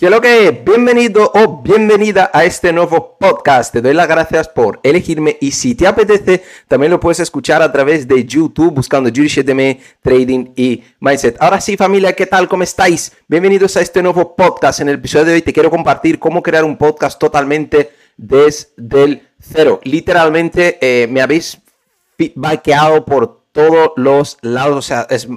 ¿Qué lo que Bienvenido o bienvenida a este nuevo podcast. Te doy las gracias por elegirme y si te apetece, también lo puedes escuchar a través de YouTube buscando JudyShetM, Trading y Mindset. Ahora sí, familia, ¿qué tal? ¿Cómo estáis? Bienvenidos a este nuevo podcast. En el episodio de hoy te quiero compartir cómo crear un podcast totalmente desde el cero. Literalmente eh, me habéis feedbackeado por todos los lados. O sea, es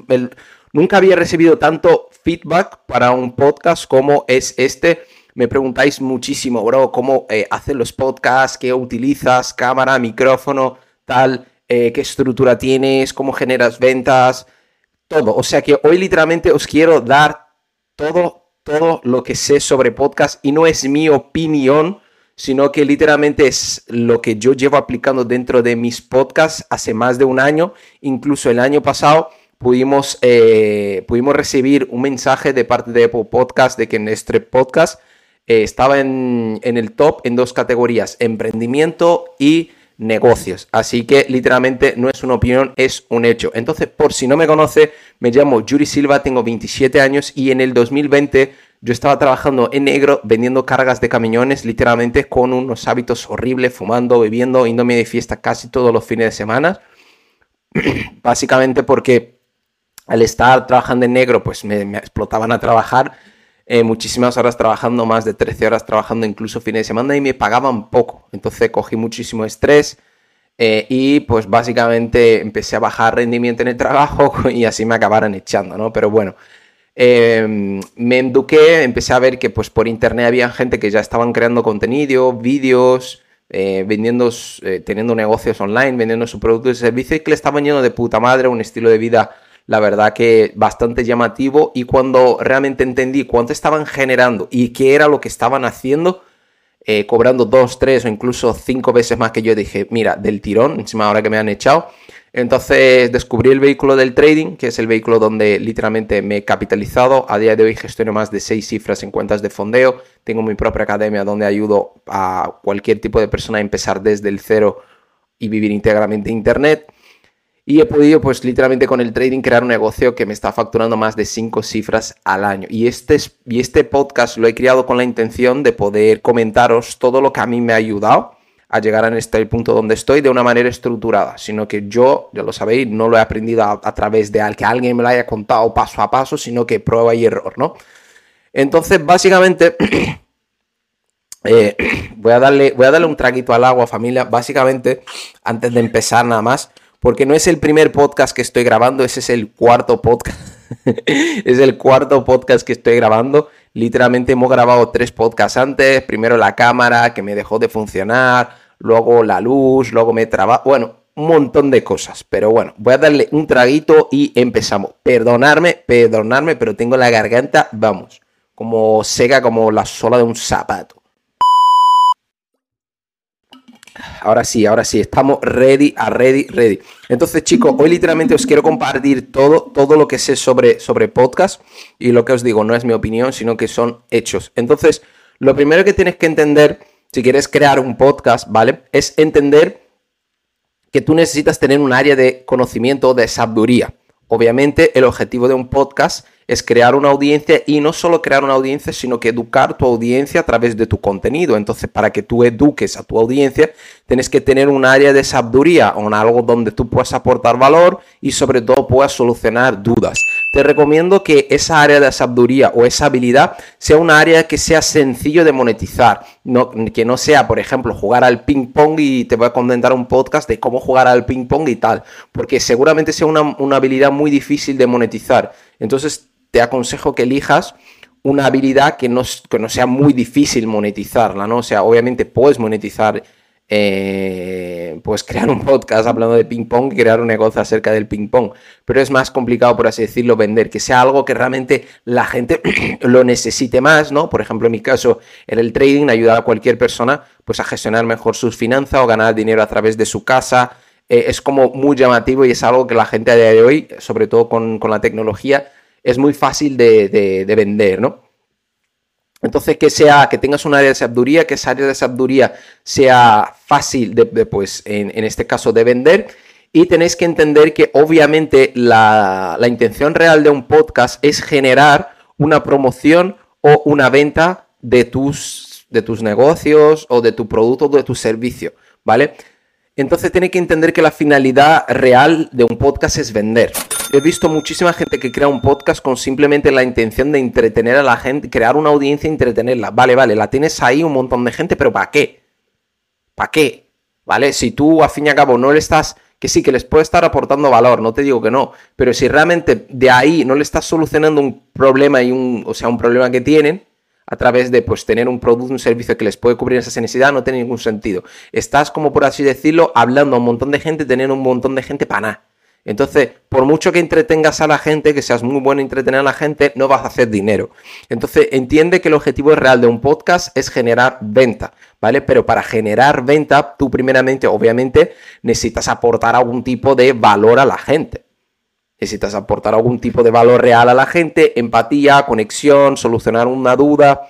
nunca había recibido tanto feedback para un podcast como es este. Me preguntáis muchísimo, bro, cómo eh, hacer los podcasts, qué utilizas, cámara, micrófono, tal, eh, qué estructura tienes, cómo generas ventas, todo. O sea que hoy literalmente os quiero dar todo, todo lo que sé sobre podcast y no es mi opinión, sino que literalmente es lo que yo llevo aplicando dentro de mis podcasts hace más de un año, incluso el año pasado pudimos, eh, pudimos recibir un mensaje de parte de Apple Podcast de que nuestro podcast eh, estaba en, el top en dos categorías, emprendimiento y negocios. Así que literalmente no es una opinión, es un hecho. Entonces, por si no me conoce, me llamo Yuri Silva, tengo 27 años y en el 2020 yo estaba trabajando en negro vendiendo cargas de camiones, literalmente con unos hábitos horribles, fumando, bebiendo, índome de fiesta casi todos los fines de semana. Básicamente porque al estar trabajando en negro, pues me, explotaban a trabajar eh, muchísimas horas trabajando, más de 13 horas trabajando incluso fines de semana y me pagaban poco. Entonces cogí muchísimo estrés eh, y pues básicamente empecé a bajar rendimiento en el trabajo y así me acabaron echando, ¿no? Pero bueno, em, me eduqué, empecé a ver que pues por internet había gente que ya estaban creando contenido, vídeos, eh, vendiendo, teniendo negocios online, vendiendo su producto y servicio y que le estaban yendo de puta madre, un estilo de vida la verdad que bastante llamativo y cuando realmente entendí cuánto estaban generando y qué era lo que estaban haciendo, eh, cobrando dos, tres o incluso cinco veces más que yo, dije, mira, del tirón, encima ahora que me han echado. Entonces descubrí el vehículo del trading, que es el vehículo donde literalmente me he capitalizado. A día de hoy gestiono más de seis cifras en cuentas de fondeo. Tengo mi propia academia donde ayudo a cualquier tipo de persona a empezar desde el cero y vivir íntegramente Internet. Y he podido, pues literalmente con el trading, crear un negocio que me está facturando más de cinco cifras al año. Y este, y este podcast lo he creado con la intención de poder comentaros todo lo que a mí me ha ayudado a llegar a este punto donde estoy de una manera estructurada, sino que yo, ya lo sabéis, no lo he aprendido a, través de al que alguien me lo haya contado paso a paso, sino que prueba y error, ¿no? Entonces, básicamente, eh, voy, a darle, voy a darle un traguito al agua, familia. Básicamente, antes de empezar nada más, porque no es el primer podcast que estoy grabando, ese es el cuarto podcast. es el cuarto podcast que estoy grabando. Literalmente hemos grabado tres podcasts antes. Primero la cámara que me dejó de funcionar, luego la luz, luego me traba. Bueno, un montón de cosas. Pero bueno, voy a darle un traguito y empezamos. Perdonarme, perdonarme, pero tengo la garganta, vamos, como seca como la sola de un zapato. Ahora sí, ahora sí, estamos ready, a ready, ready. Entonces, chicos, hoy literalmente os quiero compartir todo, todo lo que sé sobre, sobre podcast. Y lo que os digo no es mi opinión, sino que son hechos. Entonces, lo primero que tienes que entender, si quieres crear un podcast, ¿vale? Es entender que tú necesitas tener un área de conocimiento, de sabiduría. Obviamente, el objetivo de un podcast es crear una audiencia y no solo crear una audiencia, sino que educar tu audiencia a través de tu contenido. Entonces, para que tú eduques a tu audiencia, tienes que tener un área de sabiduría o algo donde tú puedas aportar valor y sobre todo puedas solucionar dudas. Te recomiendo que esa área de sabiduría o esa habilidad sea una área que sea sencillo de monetizar, no, que no sea, por ejemplo, jugar al ping pong y te voy a comentar un podcast de cómo jugar al ping pong y tal, porque seguramente sea una, una habilidad muy difícil de monetizar. Entonces, te aconsejo que elijas una habilidad que no, que no sea muy difícil monetizarla, ¿no? O sea, obviamente puedes monetizar, pues crear un podcast hablando de ping pong y crear un negocio acerca del ping pong, pero es más complicado, por así decirlo, vender, que sea algo que realmente la gente lo necesite más, ¿no? Por ejemplo, en mi caso, en el trading, ayudar a cualquier persona pues a gestionar mejor sus finanzas o ganar dinero a través de su casa, eh, es como muy llamativo y es algo que la gente a día de hoy, sobre todo con, con la tecnología, es muy fácil de, vender, ¿no? Entonces, que sea, que tengas un área de sabiduría, que esa área de sabiduría sea fácil de, pues, en, este caso, de vender. Y tenéis que entender que obviamente la, intención real de un podcast es generar una promoción o una venta de tus, de tus negocios o de tu producto o de tu servicio, ¿vale? Entonces tiene que entender que la finalidad real de un podcast es vender. He visto muchísima gente que crea un podcast con simplemente la intención de entretener a la gente, crear una audiencia y entretenerla. Vale, vale, la tienes ahí un montón de gente, pero ¿para qué? ¿Para qué? ¿Vale? Si tú, a fin y a cabo, no le estás que sí, que les puede estar aportando valor, no te digo que no, pero si realmente de ahí no le estás solucionando un problema y un, o sea, un problema que tienen, a través de pues tener un producto, un servicio que les puede cubrir esa necesidad, no tiene ningún sentido. Estás, como por así decirlo, hablando a un montón de gente, teniendo un montón de gente para nada. Entonces, por mucho que entretengas a la gente, que seas muy bueno en entretener a la gente, no vas a hacer dinero. Entonces, entiende que el objetivo real de un podcast es generar venta, ¿vale? Pero para generar venta, tú primeramente, obviamente, necesitas aportar algún tipo de valor a la gente. Necesitas aportar algún tipo de valor real a la gente, empatía, conexión, solucionar una duda,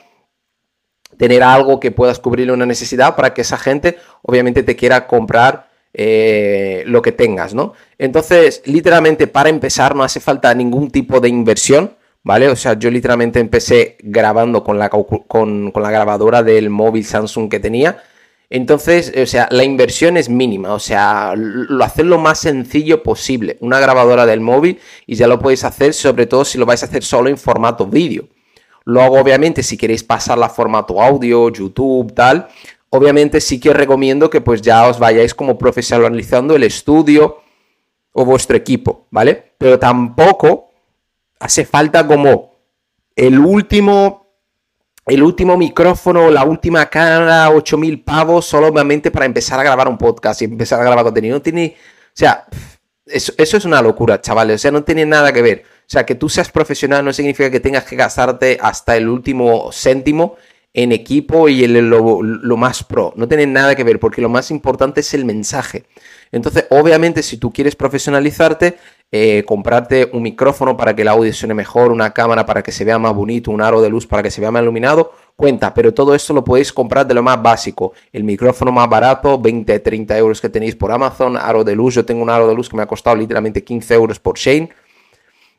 tener algo que puedas cubrirle una necesidad para que esa gente obviamente te quiera comprar eh, lo que tengas, ¿no? Entonces, literalmente para empezar no hace falta ningún tipo de inversión, ¿vale? O sea, yo literalmente empecé grabando con la, con la grabadora del móvil Samsung que tenía entonces, o sea, la inversión es mínima, o sea, lo hacer lo más sencillo posible, una grabadora del móvil y ya lo podéis hacer, sobre todo si lo vais a hacer solo en formato vídeo. Luego, obviamente, si queréis pasarla a formato audio, YouTube, tal, obviamente sí que os recomiendo que pues ya os vayáis como profesionalizando el estudio o vuestro equipo, ¿vale? Pero tampoco hace falta como el último el último micrófono, la última cámara, 8000 pavos, solamente para empezar a grabar un podcast y empezar a grabar contenido. No tiene, o sea, eso, es una locura, chavales. O sea, no tiene nada que ver. O sea, que tú seas profesional no significa que tengas que gastarte hasta el último céntimo en equipo y en lo, lo, más pro. No tiene nada que ver, porque lo más importante es el mensaje. Entonces, obviamente, si tú quieres profesionalizarte, eh, comprarte un micrófono para que el audio suene mejor, una cámara para que se vea más bonito, un aro de luz para que se vea más iluminado, cuenta, pero todo esto lo podéis comprar de lo más básico. El micrófono más barato, 20, 30 euros que tenéis por Amazon, aro de luz, yo tengo un aro de luz que me ha costado literalmente 15 euros por Shane.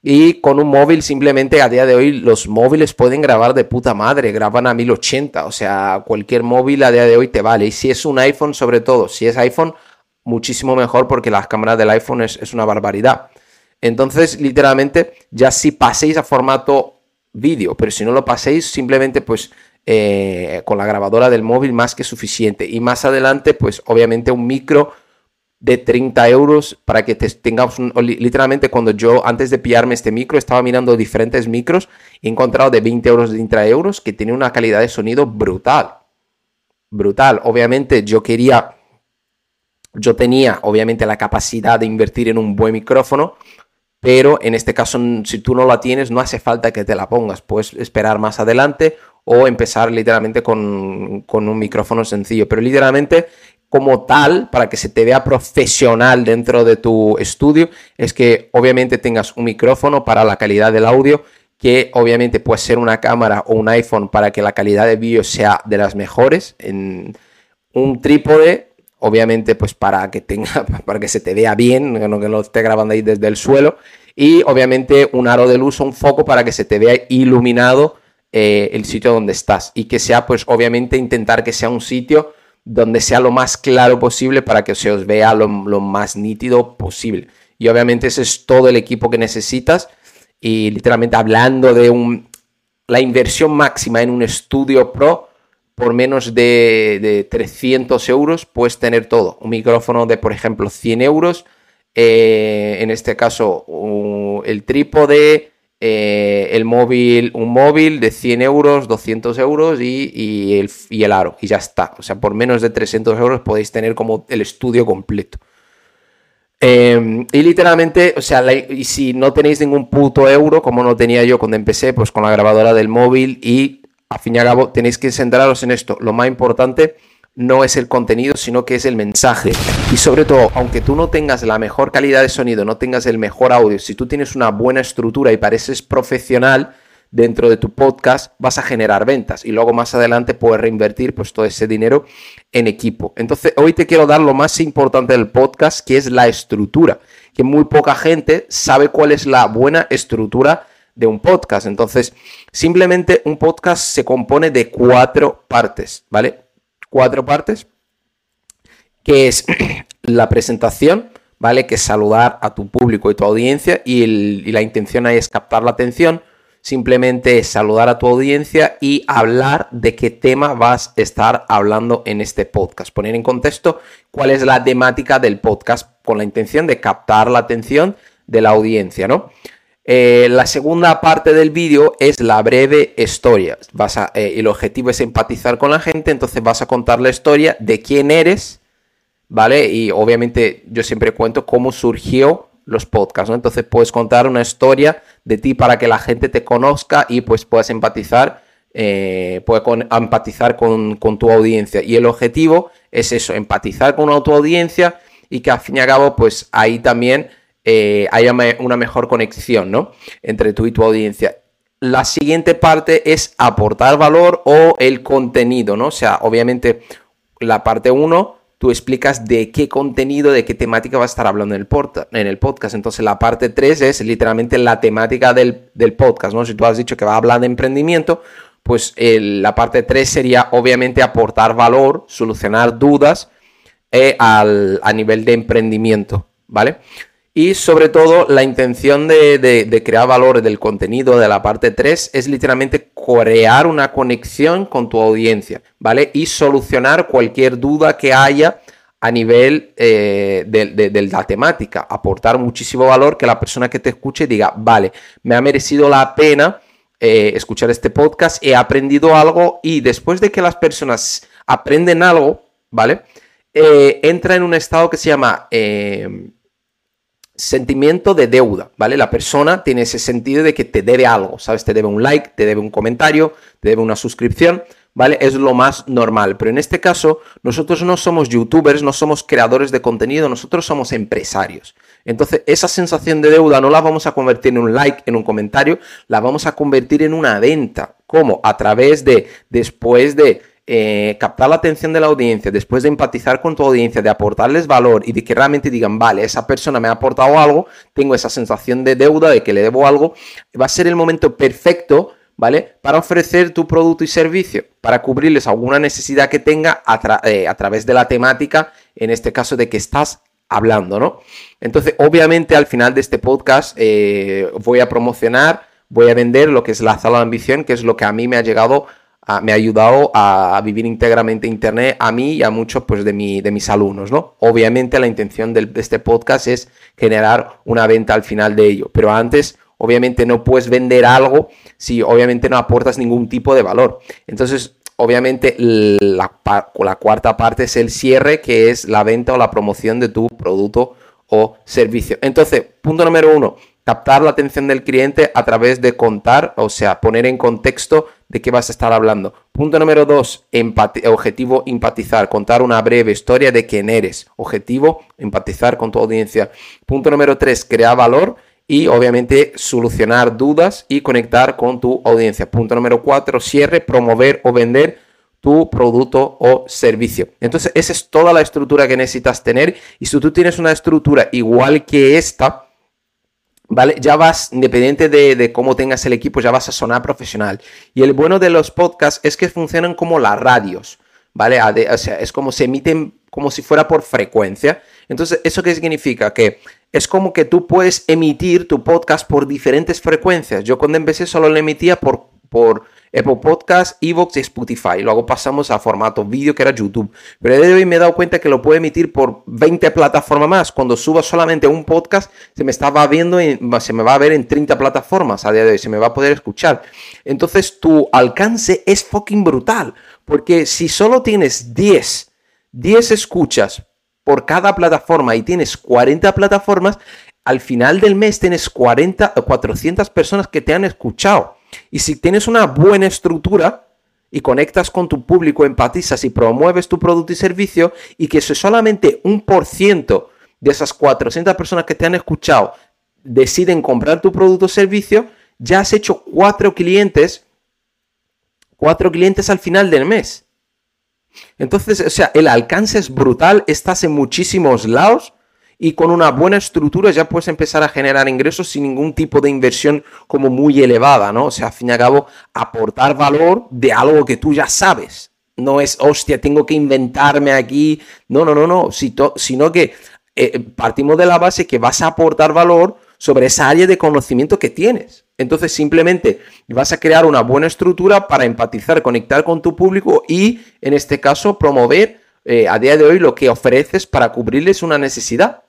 Y con un móvil, simplemente a día de hoy, los móviles pueden grabar de puta madre, graban a 1080, o sea, cualquier móvil a día de hoy te vale. Y si es un iPhone, sobre todo, si es iPhone, muchísimo mejor porque las cámaras del iPhone es, una barbaridad. Entonces, literalmente, ya si paséis a formato vídeo, pero si no lo paséis, simplemente pues eh, con la grabadora del móvil más que suficiente. Y más adelante, pues obviamente un micro de 30 euros para que te tengamos literalmente cuando yo antes de pillarme este micro estaba mirando diferentes micros he encontrado de 20 euros de 30 euros que tiene una calidad de sonido brutal brutal obviamente yo quería yo tenía obviamente la capacidad de invertir en un buen micrófono pero en este caso, si tú no la tienes, no hace falta que te la pongas. Puedes esperar más adelante o empezar literalmente con, un micrófono sencillo. Pero literalmente, como tal, para que se te vea profesional dentro de tu estudio, es que obviamente tengas un micrófono para la calidad del audio, que obviamente puede ser una cámara o un iPhone para que la calidad de vídeo sea de las mejores. En un trípode obviamente pues para que tenga, para que se te vea bien, no que lo esté grabando ahí desde el suelo, y obviamente un aro de luz o un foco para que se te vea iluminado eh, el sitio donde estás y que sea pues obviamente intentar que sea un sitio donde sea lo más claro posible para que se os vea lo, más nítido posible. Y obviamente ese es todo el equipo que necesitas y literalmente hablando de un, la inversión máxima en un estudio pro, por menos de, 300 euros puedes tener todo. Un micrófono de, por ejemplo, 100 euros. Eh, en este caso, el trípode, eh, el móvil, un móvil de 100 euros, 200 euros y, el, y, el, aro. Y ya está. O sea, por menos de 300 euros podéis tener como el estudio completo. Eh, y literalmente, o sea, y si no tenéis ningún puto euro, como no tenía yo cuando empecé, pues con la grabadora del móvil y a fin y al cabo tenéis que centraros en esto. Lo más importante no es el contenido, sino que es el mensaje. Y sobre todo, aunque tú no tengas la mejor calidad de sonido, no tengas el mejor audio, si tú tienes una buena estructura y pareces profesional dentro de tu podcast, vas a generar ventas y luego más adelante puedes reinvertir pues todo ese dinero en equipo. Entonces, hoy te quiero dar lo más importante del podcast, que es la estructura, que muy poca gente sabe cuál es la buena estructura de un podcast. Entonces, simplemente un podcast se compone de cuatro partes, ¿vale? Cuatro partes, que es la presentación, ¿vale? Que es saludar a tu público y tu audiencia y, la intención ahí es captar la atención simplemente es saludar a tu audiencia y hablar de qué tema vas a estar hablando en este podcast. Poner en contexto cuál es la temática del podcast con la intención de captar la atención de la audiencia, ¿no? Eh, la segunda parte del vídeo es la breve historia. Vas eh, el objetivo es empatizar con la gente, entonces vas a contar la historia de quién eres, ¿vale? Y obviamente yo siempre cuento cómo surgió los podcasts, ¿no? Entonces puedes contar una historia de ti para que la gente te conozca y pues puedas empatizar, eh, con, empatizar con, tu audiencia. Y el objetivo es eso, empatizar con tu audiencia y que al fin y al cabo pues ahí también eh, haya una mejor conexión, ¿no? Entre tú y tu audiencia. La siguiente parte es aportar valor o el contenido, ¿no? O sea, obviamente la parte 1 tú explicas de qué contenido, de qué temática va a estar hablando en el, en el podcast. Entonces la parte 3 es literalmente la temática del, podcast, ¿no? Si tú has dicho que va a hablar de emprendimiento, pues la parte 3 sería obviamente aportar valor, solucionar dudas eh, a nivel de emprendimiento, ¿vale? Y sobre todo, la intención de, crear valor del contenido de la parte 3 es literalmente crear una conexión con tu audiencia, ¿vale? Y solucionar cualquier duda que haya a nivel eh, de, la temática, aportar muchísimo valor que la persona que te escuche diga, vale, me ha merecido la pena eh, escuchar este podcast, he aprendido algo y después de que las personas aprenden algo, ¿vale? Eh, entra en un estado que se llama sentimiento de deuda, ¿vale? La persona tiene ese sentido de que te debe algo, ¿sabes? Te debe un like, te debe un comentario, te debe una suscripción, ¿vale? Es lo más normal. Pero en este caso, nosotros no somos youtubers, no somos creadores de contenido, nosotros somos empresarios. Entonces, esa sensación de deuda no la vamos a convertir en un like, en un comentario, la vamos a convertir en una venta. ¿Cómo? A través de, después de eh, captar la atención de la audiencia, después de empatizar con tu audiencia, de aportarles valor y de que realmente digan, vale, esa persona me ha aportado algo, tengo esa sensación de deuda, de que le debo algo, va a ser el momento perfecto, ¿vale? Para ofrecer tu producto y servicio, para cubrirles alguna necesidad que tenga a, eh, través de la temática, en este caso de que estás hablando, ¿no? Entonces, obviamente al final de este podcast eh, voy a promocionar, voy a vender lo que es la sala de ambición, que es lo que a mí me ha llegado me ha ayudado a, vivir íntegramente Internet a mí y a muchos pues, de, de mis alumnos. ¿no? Obviamente la intención de, este podcast es generar una venta al final de ello, pero antes obviamente no puedes vender algo si obviamente no aportas ningún tipo de valor. Entonces, obviamente la, la cuarta parte es el cierre, que es la venta o la promoción de tu producto o servicio. Entonces, punto número uno, captar la atención del cliente a través de contar, o sea, poner en contexto de qué vas a estar hablando. Punto número dos, objetivo empatizar, contar una breve historia de quién eres. Objetivo, empatizar con tu audiencia. Punto número tres, crear valor y obviamente solucionar dudas y conectar con tu audiencia. Punto número cuatro, cierre, promover o vender tu producto o servicio. Entonces, esa es toda la estructura que necesitas tener y si tú tienes una estructura igual que esta, ¿vale? Ya vas, independiente de, cómo tengas el equipo, ya vas a sonar profesional. Y el bueno de los podcasts es que funcionan como las radios, ¿vale? O sea, es como se emiten como si fuera por frecuencia. Entonces, ¿eso qué significa? Que es como que tú puedes emitir tu podcast por diferentes frecuencias. Yo cuando empecé solo lo emitía por, por Apple Podcast, Evox y Spotify. Luego pasamos a formato vídeo que era YouTube. Pero de hoy me he dado cuenta que lo puedo emitir por 20 plataformas más. Cuando suba solamente un podcast, se me estaba viendo, se me va a ver en 30 plataformas a día de hoy, se me va a poder escuchar. Entonces tu alcance es fucking brutal. Porque si solo tienes 10, 10 escuchas por cada plataforma y tienes 40 plataformas, al final del mes tienes 40 o 400 personas que te han escuchado. Y si tienes una buena estructura y conectas con tu público, empatizas y promueves tu producto y servicio y que solamente un por ciento de esas 400 personas que te han escuchado deciden comprar tu producto o servicio, ya has hecho cuatro clientes, cuatro clientes al final del mes. Entonces, o sea, el alcance es brutal, estás en muchísimos lados y con una buena estructura ya puedes empezar a generar ingresos sin ningún tipo de inversión como muy elevada, ¿no? O sea, al fin y al cabo, aportar valor de algo que tú ya sabes. No es, hostia, tengo que inventarme aquí. No, no, no, no. sino que eh, partimos de la base que vas a aportar valor sobre esa área de conocimiento que tienes. Entonces simplemente vas a crear una buena estructura para empatizar, conectar con tu público y en este caso promover eh, a día de hoy lo que ofreces para cubrirles una necesidad.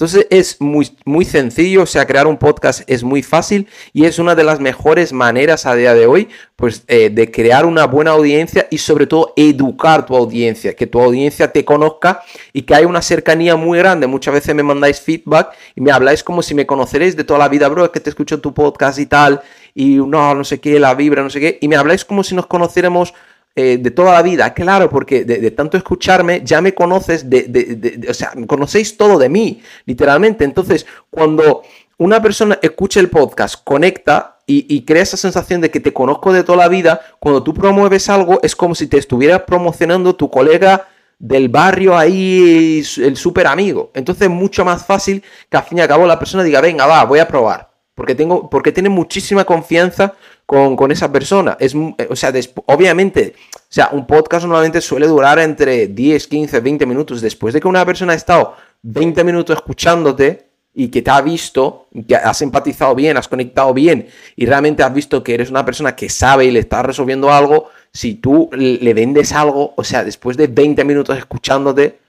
Entonces es muy, muy sencillo, o sea, crear un podcast es muy fácil y es una de las mejores maneras a día de hoy, pues, eh, de crear una buena audiencia y sobre todo educar tu audiencia, que tu audiencia te conozca y que haya una cercanía muy grande. Muchas veces me mandáis feedback y me habláis como si me conoceréis de toda la vida, bro, es que te escucho tu podcast y tal, y no, no sé qué, la vibra, no sé qué, y me habláis como si nos conociéramos eh, de toda la vida, claro, porque de, tanto escucharme ya me conoces, de, o sea, conocéis todo de mí, literalmente. Entonces, cuando una persona escucha el podcast, conecta y, crea esa sensación de que te conozco de toda la vida, cuando tú promueves algo es como si te estuvieras promocionando tu colega del barrio ahí, el súper amigo. Entonces es mucho más fácil que al fin y al cabo la persona diga, venga, va, voy a probar. Porque, tengo, porque tiene muchísima confianza con, esa persona. Es, eh, o sea, obviamente, o sea, un podcast normalmente suele durar entre 10, 15, 20 minutos. Después de que una persona ha estado 20 minutos escuchándote y que te ha visto, que has empatizado bien, has conectado bien y realmente has visto que eres una persona que sabe y le está resolviendo algo, si tú le vendes algo, o sea, después de 20 minutos escuchándote,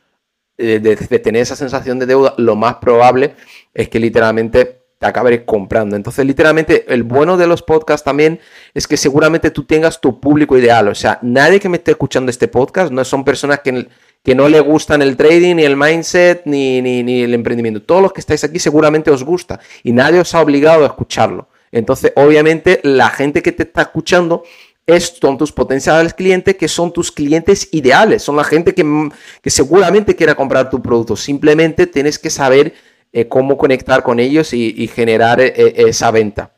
eh, de tener esa sensación de deuda, lo más probable es que literalmente te acabaré comprando. Entonces, literalmente, el bueno de los podcasts también es que seguramente tú tengas tu público ideal. O sea, nadie que me esté escuchando este podcast no son personas que, que no le gustan el trading, ni el mindset, ni, ni, ni el emprendimiento. Todos los que estáis aquí seguramente os gusta y nadie os ha obligado a escucharlo. Entonces, obviamente, la gente que te está escuchando es, son tus potenciales clientes, que son tus clientes ideales, son la gente que, que seguramente quiera comprar tu producto. Simplemente tienes que saber eh, cómo conectar con ellos y, generar eh, eh, esa venta.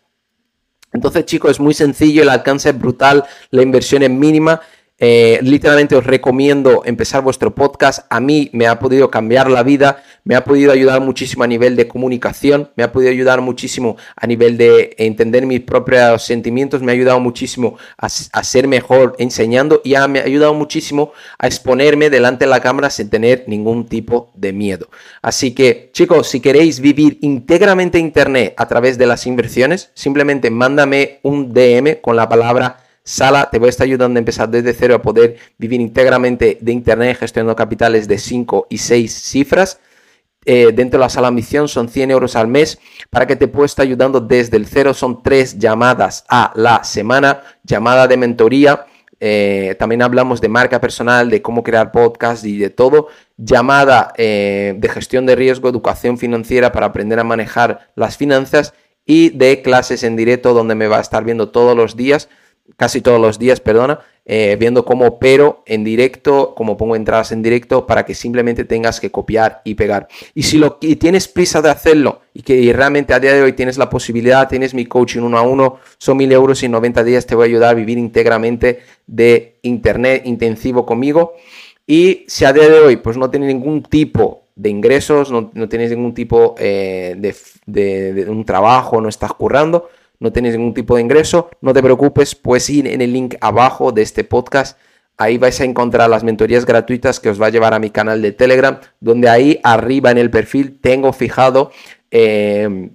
Entonces, chicos, es muy sencillo, el alcance es brutal, la inversión es mínima eh, literalmente os recomiendo empezar vuestro podcast. A mí me ha podido cambiar la vida, me ha podido ayudar muchísimo a nivel de comunicación, me ha podido ayudar muchísimo a nivel de entender mis propios sentimientos, me ha ayudado muchísimo a, ser mejor enseñando y me ha ayudado muchísimo a exponerme delante de la cámara sin tener ningún tipo de miedo. Así que, chicos, si queréis vivir íntegramente Internet a través de las inversiones, simplemente mándame un DM con la palabra Sala te voy a estar ayudando a empezar desde cero a poder vivir íntegramente de Internet gestionando capitales de 5 y 6 cifras. Eh, dentro de la sala misión son 100 euros al mes para que te pueda estar ayudando desde el cero. Son tres llamadas a la semana, llamada de mentoría. Eh, también hablamos de marca personal, de cómo crear podcast y de todo. Llamada eh, de gestión de riesgo, educación financiera para aprender a manejar las finanzas y de clases en directo donde me va a estar viendo todos los días casi todos los días, perdona, eh, viendo cómo opero en directo, cómo pongo entradas en directo para que simplemente tengas que copiar y pegar. Y si lo, tienes prisa de hacerlo y que realmente a día de hoy tienes la posibilidad, tienes mi coaching uno a uno, son mil euros y 90 días te voy a ayudar a vivir íntegramente de internet intensivo conmigo. Y si a día de hoy pues no tienes ningún tipo de ingresos, no, tienes ningún tipo eh, de, de un trabajo, no estás currando, no tienes ningún tipo de ingreso, no te preocupes, puedes ir en el link abajo de este podcast. Ahí vais a encontrar las mentorías gratuitas que os va a llevar a mi canal de Telegram, donde ahí arriba en el perfil tengo fijado eh,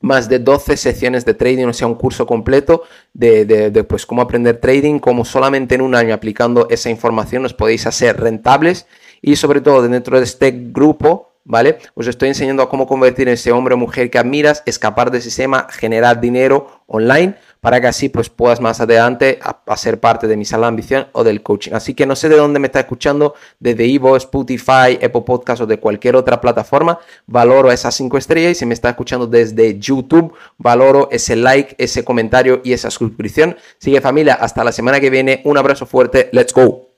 más de 12 secciones de trading, o sea, un curso completo de, de, pues, cómo aprender trading, cómo solamente en un año aplicando esa información os podéis hacer rentables y sobre todo dentro de este grupo ¿vale? Os estoy enseñando a cómo convertir en ese hombre o mujer que admiras, escapar del sistema, generar dinero online para que así pues puedas más adelante a, ser parte de mi sala de ambición o del coaching. Así que no sé de dónde me está escuchando, desde Ivo, Spotify, Apple Podcast o de cualquier otra plataforma, valoro esas cinco estrellas y si me está escuchando desde YouTube, valoro ese like, ese comentario y esa suscripción. Sigue familia, hasta la semana que viene, un abrazo fuerte, let's go.